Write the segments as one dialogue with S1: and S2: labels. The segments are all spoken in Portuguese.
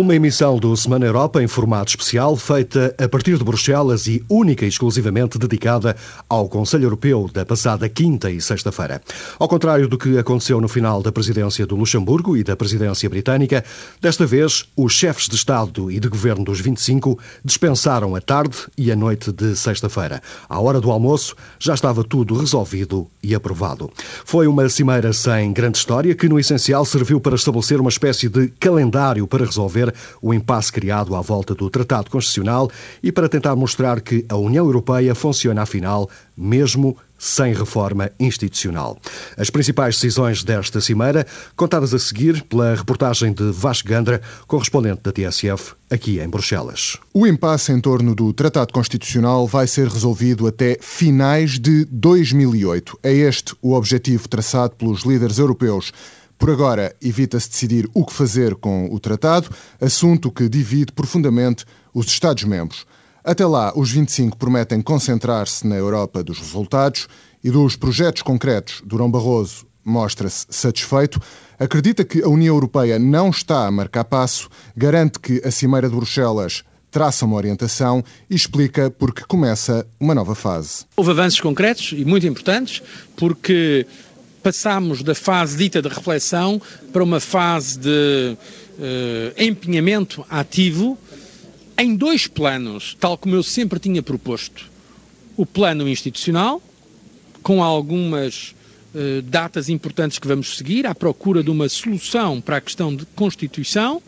S1: Uma emissão do Semana Europa em formato especial, feita a partir de Bruxelas e única e exclusivamente dedicada ao Conselho Europeu da passada quinta e sexta-feira. Ao contrário do que aconteceu no final da presidência do Luxemburgo e da presidência britânica, desta vez os chefes de Estado e de Governo dos 25 dispensaram a tarde e a noite de sexta-feira. À hora do almoço já estava tudo resolvido e aprovado. Foi uma cimeira sem grande história que, no essencial, serviu para estabelecer uma espécie de calendário para resolver o impasse criado à volta do Tratado Constitucional e para tentar mostrar que a União Europeia funciona, afinal, mesmo sem reforma institucional. As principais decisões desta cimeira, contadas a seguir pela reportagem de Vasco Gandra, correspondente da TSF, aqui em Bruxelas.
S2: O impasse em torno do Tratado Constitucional vai ser resolvido até finais de 2008. É este o objetivo traçado pelos líderes europeus. Por agora, evita-se decidir o que fazer com o tratado, assunto que divide profundamente os Estados-membros. Até lá, os 25 prometem concentrar-se na Europa dos resultados e dos projetos concretos. Durão Barroso mostra-se satisfeito, acredita que a União Europeia não está a marcar passo, garante que a Cimeira de Bruxelas traça uma orientação e explica porque começa uma nova fase.
S3: Houve avanços concretos e muito importantes, porque passámos da fase dita de reflexão para uma fase de uh, empenhamento ativo em dois planos, tal como eu sempre tinha proposto. O plano institucional, com algumas uh, datas importantes que vamos seguir, à procura de uma solução para a questão de Constituição,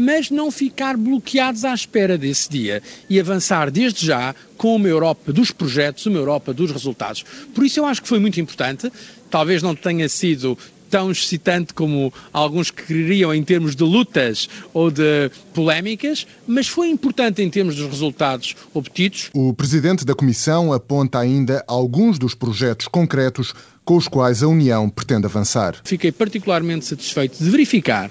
S3: mas não ficar bloqueados à espera desse dia e avançar desde já com uma Europa dos projetos, uma Europa dos resultados. Por isso eu acho que foi muito importante talvez não tenha sido tão excitante como alguns queriam em termos de lutas ou de polémicas, mas foi importante em termos dos resultados obtidos.
S2: O presidente da Comissão aponta ainda alguns dos projetos concretos com os quais a União pretende avançar.
S3: Fiquei particularmente satisfeito de verificar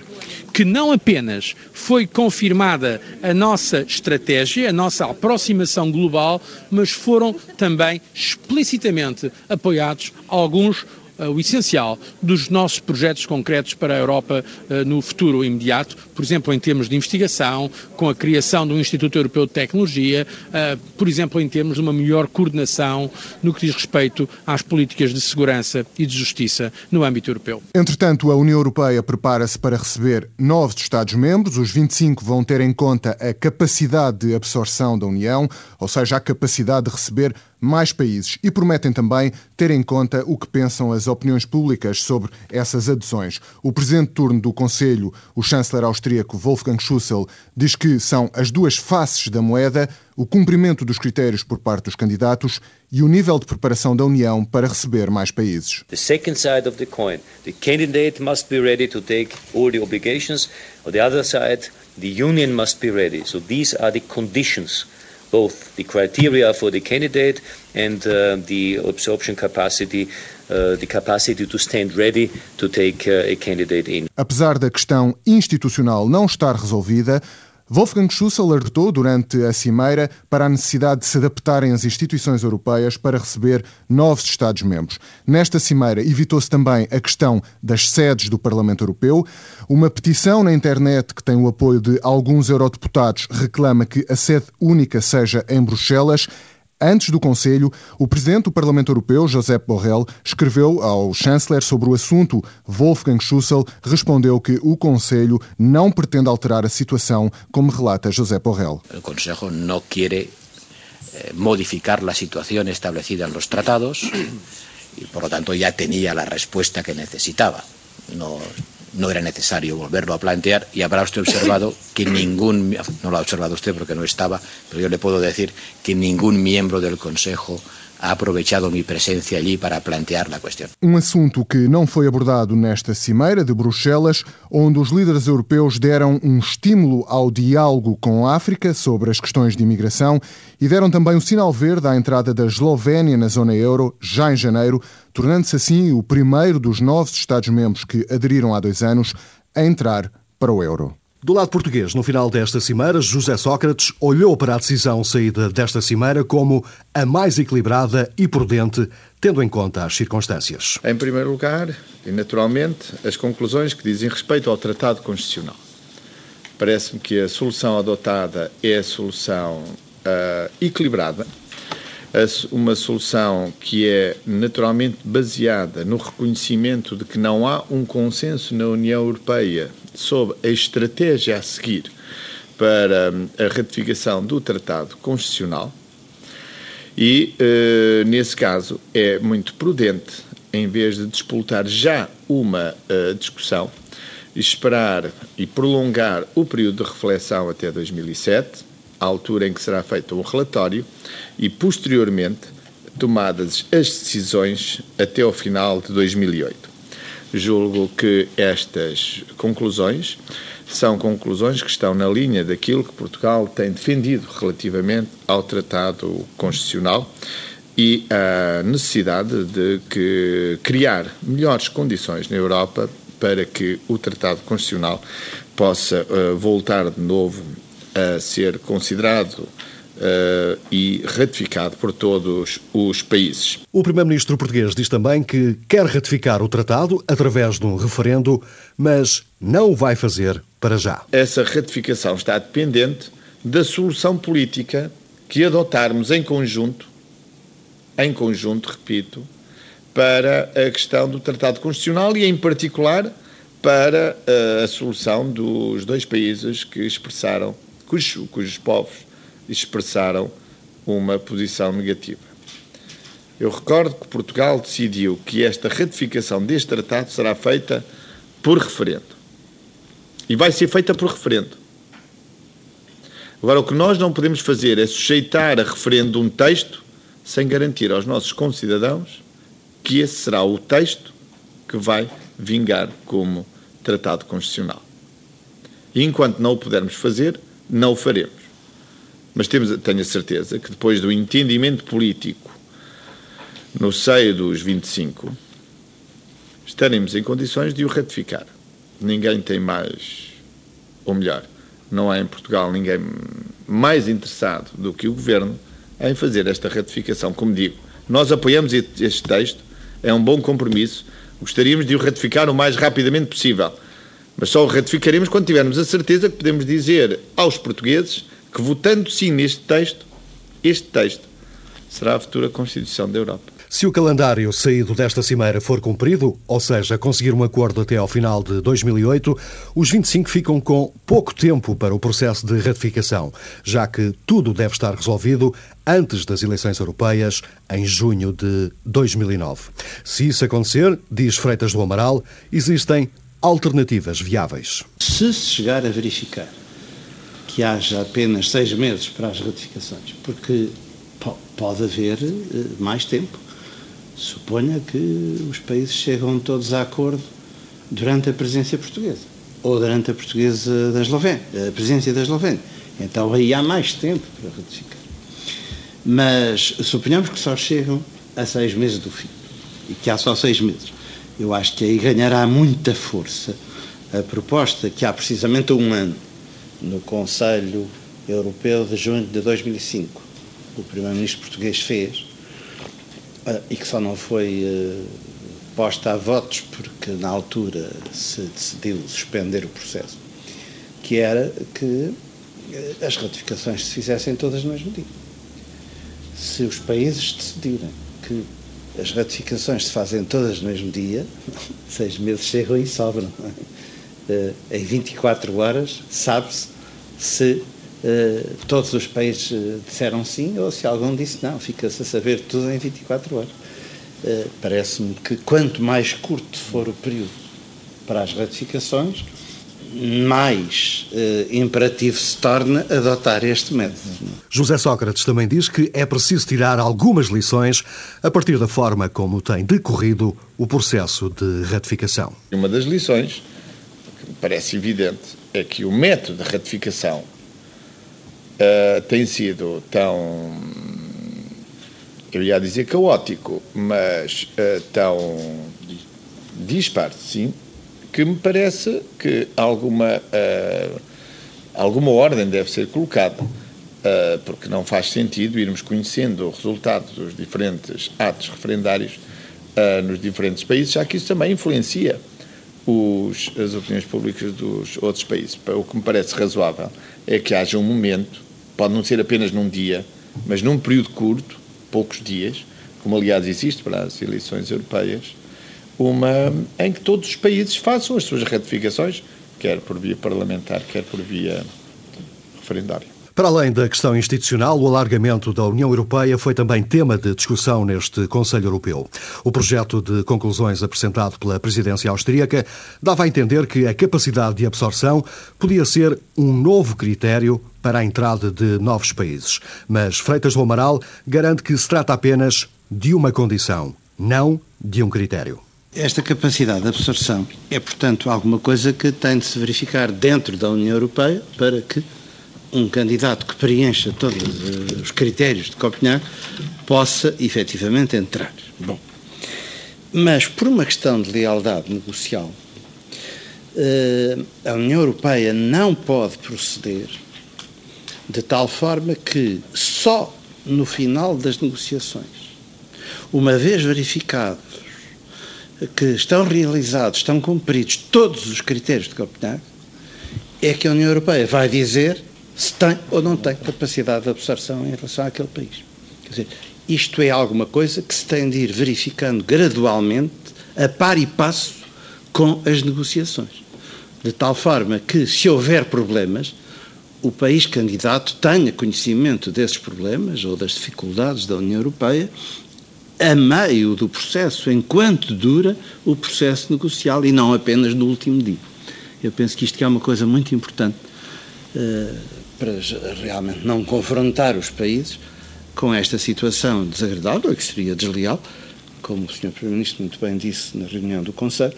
S3: que não apenas foi confirmada a nossa estratégia, a nossa aproximação global, mas foram também explicitamente apoiados alguns o essencial dos nossos projetos concretos para a Europa eh, no futuro imediato, por exemplo, em termos de investigação, com a criação do Instituto Europeu de Tecnologia, eh, por exemplo, em termos de uma melhor coordenação no que diz respeito às políticas de segurança e de justiça no âmbito europeu.
S2: Entretanto, a União Europeia prepara-se para receber novos Estados-membros. Os 25 vão ter em conta a capacidade de absorção da União, ou seja, a capacidade de receber mais países e prometem também ter em conta o que pensam as opiniões públicas sobre essas adesões. O presidente de turno do Conselho, o chanceler austríaco Wolfgang Schussel, diz que são as duas faces da moeda, o cumprimento dos critérios por parte dos candidatos e o nível de preparação da União para receber mais países.
S4: The second side of the coin, the candidate must be ready to take all the obligations. On the other side, the union must be ready. So these are the conditions both the criteria for the candidate and uh, the absorption capacity, uh, the capacity to stand ready to take uh, a candidate in.
S2: Apesar da questão institucional não estar resolvida, Wolfgang Schuss alertou durante a cimeira para a necessidade de se adaptarem as instituições europeias para receber novos Estados-membros. Nesta cimeira evitou-se também a questão das sedes do Parlamento Europeu. Uma petição na internet que tem o apoio de alguns eurodeputados reclama que a sede única seja em Bruxelas. Antes do Conselho, o presidente do Parlamento Europeu, Josep Borrell, escreveu ao chanceler sobre o assunto. Wolfgang Schussel respondeu que o Conselho não pretende alterar a situação, como relata Josep Borrell.
S5: O Conselho não quer eh, modificar a situação estabelecida nos tratados e, por lo tanto, já tinha a resposta que necessitava. No era necesario volverlo a plantear y habrá usted observado que ningún, no lo ha observado usted porque no estaba, pero yo le puedo decir que ningún miembro del Consejo ha aprovechado mi presencia allí para plantear la cuestión.
S2: Um assunto que não foi abordado nesta cimeira de Bruxelas, onde os líderes europeus deram um estímulo ao diálogo com a África sobre as questões de imigração e deram também um sinal verde à entrada da Eslovénia na zona euro já em janeiro, tornando-se assim o primeiro dos novos Estados-membros que aderiram há dois anos a entrar para o euro.
S1: Do lado português, no final desta cimeira, José Sócrates olhou para a decisão saída desta cimeira como a mais equilibrada e prudente, tendo em conta as circunstâncias.
S6: Em primeiro lugar, e naturalmente, as conclusões que dizem respeito ao Tratado Constitucional. Parece-me que a solução adotada é a solução uh, equilibrada, uma solução que é naturalmente baseada no reconhecimento de que não há um consenso na União Europeia sobre a estratégia a seguir para a ratificação do Tratado Constitucional. E, uh, nesse caso, é muito prudente, em vez de despoltar já uma uh, discussão, esperar e prolongar o período de reflexão até 2007, à altura em que será feito o relatório, e, posteriormente, tomadas as decisões até ao final de 2008. Julgo que estas conclusões são conclusões que estão na linha daquilo que Portugal tem defendido relativamente ao Tratado Constitucional e a necessidade de que criar melhores condições na Europa para que o Tratado Constitucional possa uh, voltar de novo a ser considerado Uh, e ratificado por todos os países.
S1: O Primeiro-Ministro português diz também que quer ratificar o tratado através de um referendo, mas não o vai fazer para já.
S6: Essa ratificação está dependente da solução política que adotarmos em conjunto, em conjunto, repito, para a questão do Tratado Constitucional e, em particular, para uh, a solução dos dois países que expressaram, cujos, cujos povos expressaram uma posição negativa. Eu recordo que Portugal decidiu que esta ratificação deste tratado será feita por referendo. E vai ser feita por referendo. Agora, o que nós não podemos fazer é sujeitar a referendo um texto sem garantir aos nossos concidadãos que esse será o texto que vai vingar como tratado constitucional. E enquanto não o pudermos fazer, não o faremos. Mas temos, tenho a certeza que depois do entendimento político no seio dos 25, estaremos em condições de o ratificar. Ninguém tem mais, ou melhor, não há em Portugal ninguém mais interessado do que o Governo em fazer esta ratificação. Como digo, nós apoiamos este texto, é um bom compromisso, gostaríamos de o ratificar o mais rapidamente possível. Mas só o ratificaremos quando tivermos a certeza que podemos dizer aos portugueses que, votando sim neste texto, este texto será a futura Constituição da Europa.
S1: Se o calendário saído desta cimeira for cumprido, ou seja, conseguir um acordo até ao final de 2008, os 25 ficam com pouco tempo para o processo de ratificação, já que tudo deve estar resolvido antes das eleições europeias, em junho de 2009. Se isso acontecer, diz Freitas do Amaral, existem alternativas viáveis.
S7: Se se chegar a verificar que haja apenas seis meses para as ratificações, porque pode haver eh, mais tempo. Suponha que os países chegam todos a acordo durante a presidência portuguesa ou durante a portuguesa da Eslovénia, a presidência da Eslovénia. Então aí há mais tempo para ratificar. Mas suponhamos que só chegam a seis meses do fim e que há só seis meses. Eu acho que aí ganhará muita força a proposta que há precisamente um ano no Conselho Europeu de junho de 2005, o primeiro-ministro português fez, uh, e que só não foi uh, posta a votos porque na altura se decidiu suspender o processo, que era que uh, as ratificações se fizessem todas no mesmo dia. Se os países decidirem que as ratificações se fazem todas no mesmo dia, seis meses chegam e sobram. Uh, em 24 horas sabe-se se uh, todos os países uh, disseram sim ou se algum disse não. Fica-se a saber tudo em 24 horas. Uh, Parece-me que quanto mais curto for o período para as ratificações, mais imperativo se torna adotar este método.
S1: José Sócrates também diz que é preciso tirar algumas lições a partir da forma como tem decorrido o processo de ratificação.
S6: Uma das lições, parece evidente, é que o método de ratificação uh, tem sido tão, eu ia dizer caótico, mas uh, tão disparo, sim, que me parece que alguma, uh, alguma ordem deve ser colocada, porque não faz sentido irmos conhecendo o resultado dos diferentes atos referendários nos diferentes países, já que isso também influencia os, as opiniões públicas dos outros países. O que me parece razoável é que haja um momento, pode não ser apenas num dia, mas num período curto, poucos dias, como aliás existe para as eleições europeias, uma em que todos os países façam as suas ratificações, quer por via parlamentar, quer por via referendária.
S1: Para além da questão institucional, o alargamento da União Europeia foi também tema de discussão neste Conselho Europeu. O projeto de conclusões apresentado pela presidência austríaca dava a entender que a capacidade de absorção podia ser um novo critério para a entrada de novos países. Mas Freitas do Amaral garante que se trata apenas de uma condição, não de um critério.
S7: Esta capacidade de absorção é, portanto, alguma coisa que tem de se verificar dentro da União Europeia para que um candidato que preencha todos eh, os critérios de Copenhague possa efetivamente entrar. Bom, mas por uma questão de lealdade negocial, eh, a União Europeia não pode proceder de tal forma que só no final das negociações, uma vez verificados que estão realizados, estão cumpridos todos os critérios de Copenhague, é que a União Europeia vai dizer se tem ou não tem capacidade de absorção em relação àquele país. Quer dizer, isto é alguma coisa que se tem de ir verificando gradualmente, a par e passo, com as negociações. De tal forma que, se houver problemas, o país candidato tenha conhecimento desses problemas ou das dificuldades da União Europeia a meio do processo, enquanto dura o processo negocial e não apenas no último dia. Eu penso que isto é uma coisa muito importante. Uh, para realmente não confrontar os países com esta situação desagradável, que seria desleal, como o Sr. Primeiro-Ministro muito bem disse na reunião do Conselho,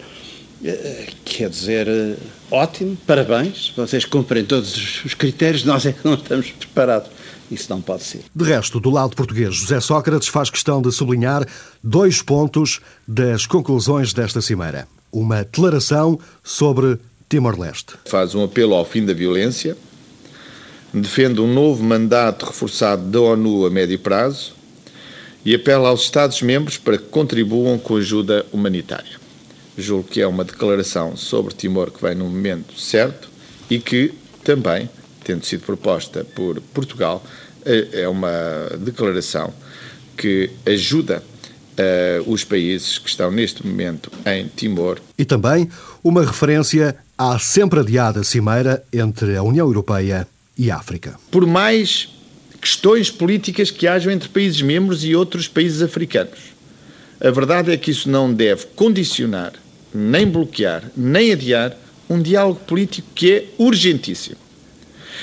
S7: eh, quer dizer, eh, ótimo, parabéns, vocês cumprem todos os critérios, nós é que não estamos preparados. Isso não pode ser.
S1: De resto, do lado português, José Sócrates faz questão de sublinhar dois pontos das conclusões desta cimeira. Uma declaração sobre Timor-Leste.
S6: Faz um apelo ao fim da violência, defende um novo mandato reforçado da ONU a médio prazo e apela aos Estados-membros para que contribuam com ajuda humanitária. Julgo que é uma declaração sobre Timor que vem no momento certo e que também, tendo sido proposta por Portugal, é, é uma declaração que ajuda uh, os países que estão neste momento em Timor.
S1: E também uma referência à sempre adiada cimeira entre a União Europeia e África.
S6: Por mais questões políticas que hajam entre países membros e outros países africanos, a verdade é que isso não deve condicionar, nem bloquear, nem adiar um diálogo político que é urgentíssimo.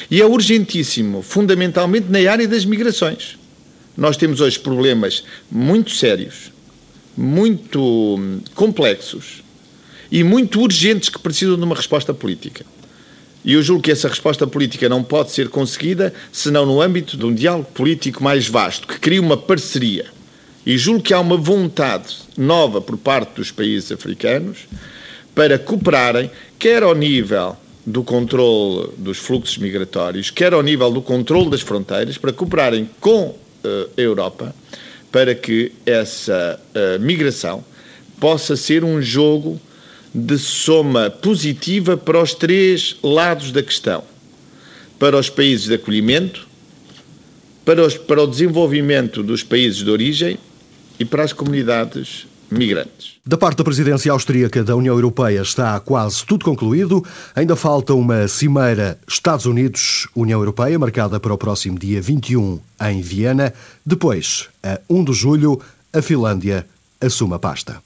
S6: E é urgentíssimo, fundamentalmente, na área das migrações. Nós temos hoje problemas muito sérios, muito hum, complexos e muito urgentes que precisam de uma resposta política. E eu julgo que essa resposta política não pode ser conseguida senão no âmbito de um diálogo político mais vasto, que crie uma parceria. E julgo que há uma vontade nova por parte dos países africanos para cooperarem, quer ao nível do controle dos fluxos migratórios, quer ao nível do controle das fronteiras, para cooperarem com uh, a Europa, para que essa uh, migração possa ser um jogo de soma positiva para os três lados da questão: para os países de acolhimento, para, os, para o desenvolvimento dos países de origem e para as comunidades migrantes.
S1: Da parte da presidência austríaca da União Europeia está quase tudo concluído. Ainda falta uma cimeira Estados Unidos-União Europeia, marcada para o próximo dia 21 em Viena. Depois, a 1 de julho, a Finlândia assume a pasta.